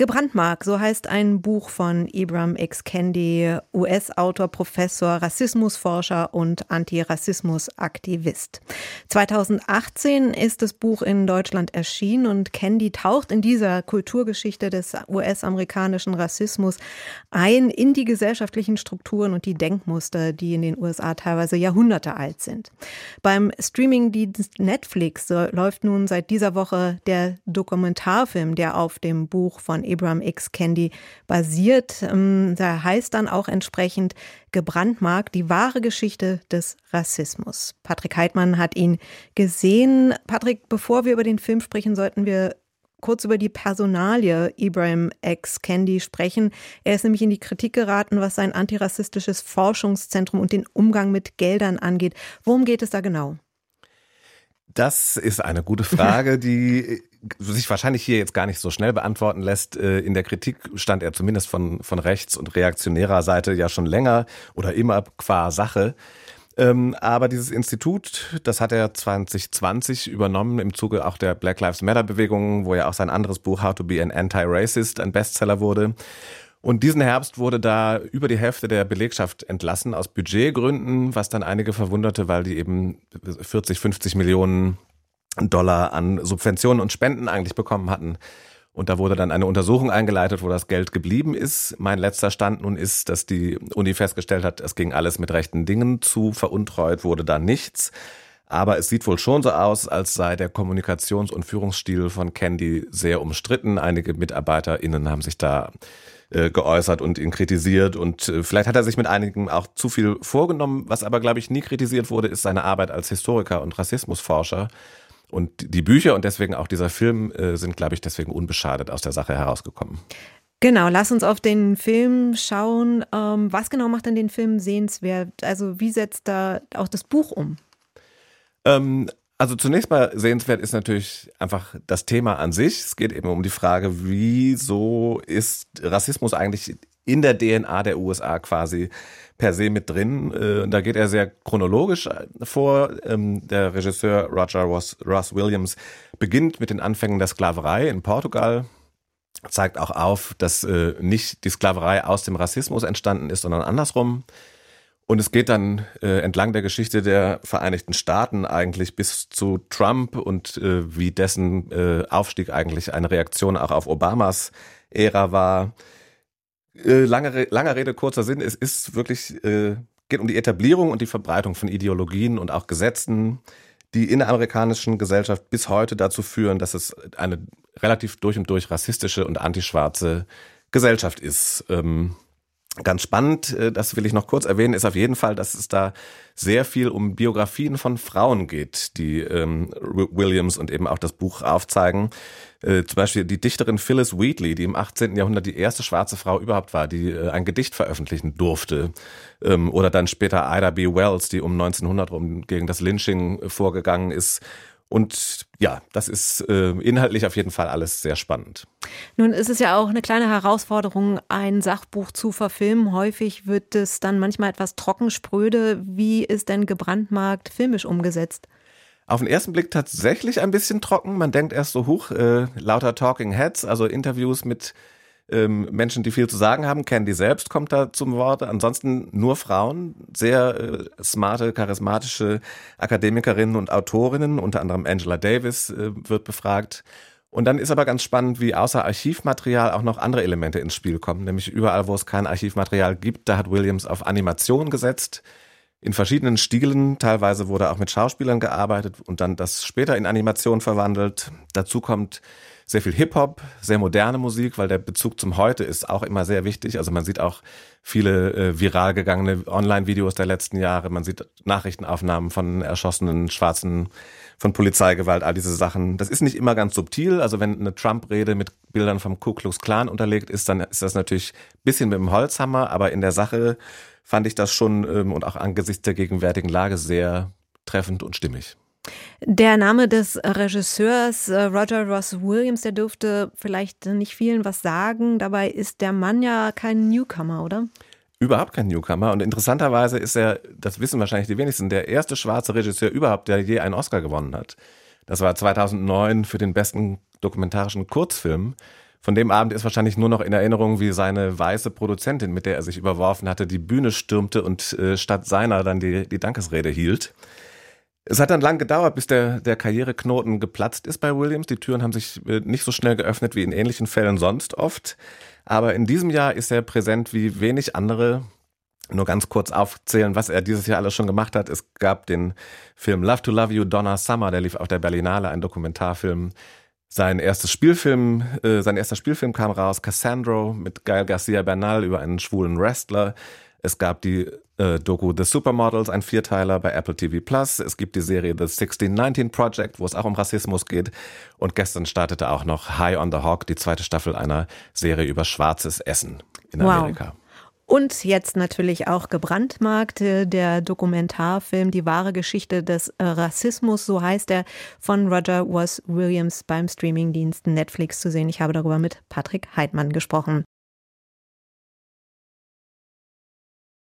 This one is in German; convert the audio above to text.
Gebrandmark, so heißt ein Buch von Ibram X. Kendi, US-Autor, Professor, Rassismusforscher und Antirassismusaktivist. 2018 ist das Buch in Deutschland erschienen und Kendi taucht in dieser Kulturgeschichte des US-amerikanischen Rassismus ein in die gesellschaftlichen Strukturen und die Denkmuster, die in den USA teilweise Jahrhunderte alt sind. Beim Streamingdienst Netflix läuft nun seit dieser Woche der Dokumentarfilm, der auf dem Buch von Ibram X. Kendi basiert. Ähm, da heißt dann auch entsprechend gebrandmarkt die wahre Geschichte des Rassismus. Patrick Heidmann hat ihn gesehen. Patrick, bevor wir über den Film sprechen, sollten wir kurz über die Personalie Ibrahim X. Kendi sprechen. Er ist nämlich in die Kritik geraten, was sein antirassistisches Forschungszentrum und den Umgang mit Geldern angeht. Worum geht es da genau? Das ist eine gute Frage, die sich wahrscheinlich hier jetzt gar nicht so schnell beantworten lässt. Äh, in der Kritik stand er zumindest von, von rechts- und reaktionärer Seite ja schon länger oder immer qua Sache. Ähm, aber dieses Institut, das hat er 2020 übernommen im Zuge auch der Black Lives Matter Bewegung, wo ja auch sein anderes Buch How to be an Anti-Racist ein Bestseller wurde. Und diesen Herbst wurde da über die Hälfte der Belegschaft entlassen aus Budgetgründen, was dann einige verwunderte, weil die eben 40, 50 Millionen Dollar an Subventionen und Spenden eigentlich bekommen hatten. Und da wurde dann eine Untersuchung eingeleitet, wo das Geld geblieben ist. Mein letzter Stand nun ist, dass die Uni festgestellt hat, es ging alles mit rechten Dingen zu, veruntreut wurde da nichts. Aber es sieht wohl schon so aus, als sei der Kommunikations- und Führungsstil von Candy sehr umstritten. Einige MitarbeiterInnen haben sich da äh, geäußert und ihn kritisiert und äh, vielleicht hat er sich mit einigen auch zu viel vorgenommen. Was aber, glaube ich, nie kritisiert wurde, ist seine Arbeit als Historiker und Rassismusforscher. Und die Bücher und deswegen auch dieser Film äh, sind, glaube ich, deswegen unbeschadet aus der Sache herausgekommen. Genau, lass uns auf den Film schauen. Ähm, was genau macht denn den Film sehenswert? Also wie setzt da auch das Buch um? Ähm, also zunächst mal sehenswert ist natürlich einfach das Thema an sich. Es geht eben um die Frage, wieso ist Rassismus eigentlich in der DNA der USA quasi per se mit drin. Äh, da geht er sehr chronologisch vor. Ähm, der Regisseur Roger Ross, Ross Williams beginnt mit den Anfängen der Sklaverei in Portugal zeigt auch auf, dass äh, nicht die Sklaverei aus dem Rassismus entstanden ist, sondern andersrum. Und es geht dann äh, entlang der Geschichte der Vereinigten Staaten eigentlich bis zu Trump und äh, wie dessen äh, Aufstieg eigentlich eine Reaktion auch auf Obamas Ära war. Äh, lange, langer Rede, kurzer Sinn, es ist wirklich, äh, geht um die Etablierung und die Verbreitung von Ideologien und auch Gesetzen, die in der amerikanischen Gesellschaft bis heute dazu führen, dass es eine relativ durch und durch rassistische und antischwarze Gesellschaft ist. Ähm, Ganz spannend, äh, das will ich noch kurz erwähnen, ist auf jeden Fall, dass es da sehr viel um Biografien von Frauen geht, die ähm, Williams und eben auch das Buch aufzeigen. Äh, zum Beispiel die Dichterin Phyllis Wheatley, die im 18. Jahrhundert die erste schwarze Frau überhaupt war, die äh, ein Gedicht veröffentlichen durfte. Ähm, oder dann später Ida B. Wells, die um 1900 rum gegen das Lynching vorgegangen ist und ja, das ist äh, inhaltlich auf jeden Fall alles sehr spannend. Nun ist es ja auch eine kleine Herausforderung, ein Sachbuch zu verfilmen. Häufig wird es dann manchmal etwas trocken, spröde. Wie ist denn gebrandmarkt filmisch umgesetzt? Auf den ersten Blick tatsächlich ein bisschen trocken. Man denkt erst so hoch, äh, lauter Talking Heads, also Interviews mit ähm, Menschen, die viel zu sagen haben. Candy selbst kommt da zum Wort. Ansonsten nur Frauen, sehr äh, smarte, charismatische Akademikerinnen und Autorinnen, unter anderem Angela Davis äh, wird befragt. Und dann ist aber ganz spannend, wie außer Archivmaterial auch noch andere Elemente ins Spiel kommen. Nämlich überall, wo es kein Archivmaterial gibt, da hat Williams auf Animation gesetzt. In verschiedenen Stilen. Teilweise wurde auch mit Schauspielern gearbeitet und dann das später in Animation verwandelt. Dazu kommt sehr viel Hip-Hop, sehr moderne Musik, weil der Bezug zum Heute ist auch immer sehr wichtig. Also man sieht auch viele äh, viral gegangene Online-Videos der letzten Jahre. Man sieht Nachrichtenaufnahmen von erschossenen Schwarzen, von Polizeigewalt, all diese Sachen. Das ist nicht immer ganz subtil. Also wenn eine Trump-Rede mit Bildern vom Ku Klux Klan unterlegt ist, dann ist das natürlich bisschen mit dem Holzhammer, aber in der Sache fand ich das schon ähm, und auch angesichts der gegenwärtigen Lage sehr treffend und stimmig. Der Name des Regisseurs äh, Roger Ross Williams, der dürfte vielleicht nicht vielen was sagen. Dabei ist der Mann ja kein Newcomer, oder? Überhaupt kein Newcomer. Und interessanterweise ist er, das wissen wahrscheinlich die wenigsten, der erste schwarze Regisseur überhaupt, der je einen Oscar gewonnen hat. Das war 2009 für den besten dokumentarischen Kurzfilm. Von dem Abend ist wahrscheinlich nur noch in Erinnerung, wie seine weiße Produzentin, mit der er sich überworfen hatte, die Bühne stürmte und äh, statt seiner dann die, die Dankesrede hielt. Es hat dann lang gedauert, bis der, der Karriereknoten geplatzt ist bei Williams. Die Türen haben sich äh, nicht so schnell geöffnet wie in ähnlichen Fällen sonst oft. Aber in diesem Jahr ist er präsent wie wenig andere. Nur ganz kurz aufzählen, was er dieses Jahr alles schon gemacht hat. Es gab den Film Love to Love You, Donna Summer, der lief auf der Berlinale, ein Dokumentarfilm. Sein erstes Spielfilm, äh, sein erster Spielfilm kam raus, Cassandro mit Gael Garcia Bernal über einen schwulen Wrestler. Es gab die äh, Doku The Supermodels, ein Vierteiler bei Apple TV Plus. Es gibt die Serie The 1619 Project, wo es auch um Rassismus geht. Und gestern startete auch noch High on the Hawk, die zweite Staffel einer Serie über schwarzes Essen in Amerika. Wow. Und jetzt natürlich auch gebrandmarkt, der Dokumentarfilm Die wahre Geschichte des äh, Rassismus, so heißt er, von Roger Was Williams beim Streamingdienst Netflix zu sehen. Ich habe darüber mit Patrick Heidmann gesprochen.